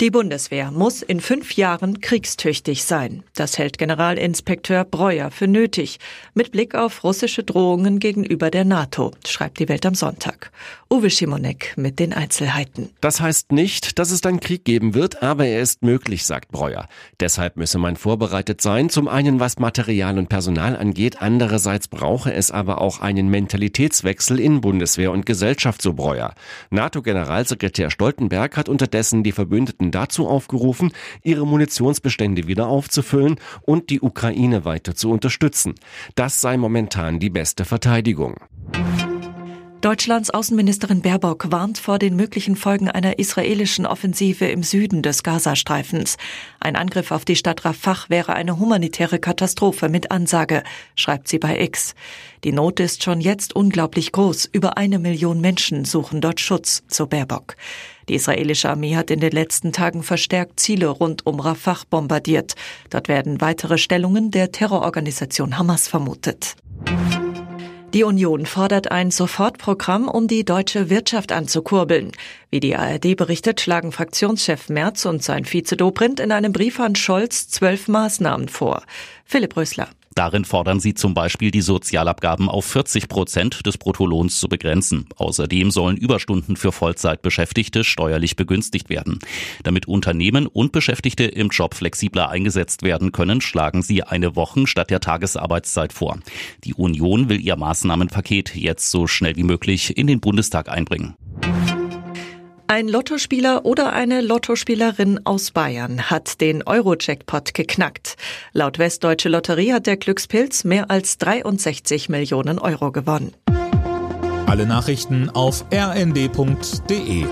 Die Bundeswehr muss in fünf Jahren kriegstüchtig sein. Das hält Generalinspekteur Breuer für nötig, mit Blick auf russische Drohungen gegenüber der NATO, schreibt die Welt am Sonntag. Uwe Schimonek mit den Einzelheiten. Das heißt nicht, dass es dann Krieg geben wird, aber er ist möglich, sagt Breuer. Deshalb müsse man vorbereitet sein, zum einen was Material und Personal angeht, andererseits brauche es aber auch einen Mentalitätswechsel in Bundeswehr und Gesellschaft, so Breuer. NATO-Generalsekretär Stoltenberg hat unterdessen die Verbündeten Staaten dazu aufgerufen, ihre Munitionsbestände wieder aufzufüllen und die Ukraine weiter zu unterstützen. Das sei momentan die beste Verteidigung. Deutschlands Außenministerin Baerbock warnt vor den möglichen Folgen einer israelischen Offensive im Süden des Gazastreifens. Ein Angriff auf die Stadt Rafah wäre eine humanitäre Katastrophe mit Ansage, schreibt sie bei X. Die Not ist schon jetzt unglaublich groß. Über eine Million Menschen suchen dort Schutz, so Baerbock. Die israelische Armee hat in den letzten Tagen verstärkt Ziele rund um Rafah bombardiert. Dort werden weitere Stellungen der Terrororganisation Hamas vermutet. Die Union fordert ein Sofortprogramm, um die deutsche Wirtschaft anzukurbeln. Wie die ARD berichtet, schlagen Fraktionschef Merz und sein Vize Dobrindt in einem Brief an Scholz zwölf Maßnahmen vor. Philipp Rösler. Darin fordern sie zum Beispiel, die Sozialabgaben auf 40 Prozent des Bruttolohns zu begrenzen. Außerdem sollen Überstunden für Vollzeitbeschäftigte steuerlich begünstigt werden. Damit Unternehmen und Beschäftigte im Job flexibler eingesetzt werden können, schlagen sie eine Wochen statt der Tagesarbeitszeit vor. Die Union will ihr Maßnahmenpaket jetzt so schnell wie möglich in den Bundestag einbringen. Ein Lottospieler oder eine Lottospielerin aus Bayern hat den Euro-Jackpot geknackt. Laut Westdeutsche Lotterie hat der Glückspilz mehr als 63 Millionen Euro gewonnen. Alle Nachrichten auf rnd.de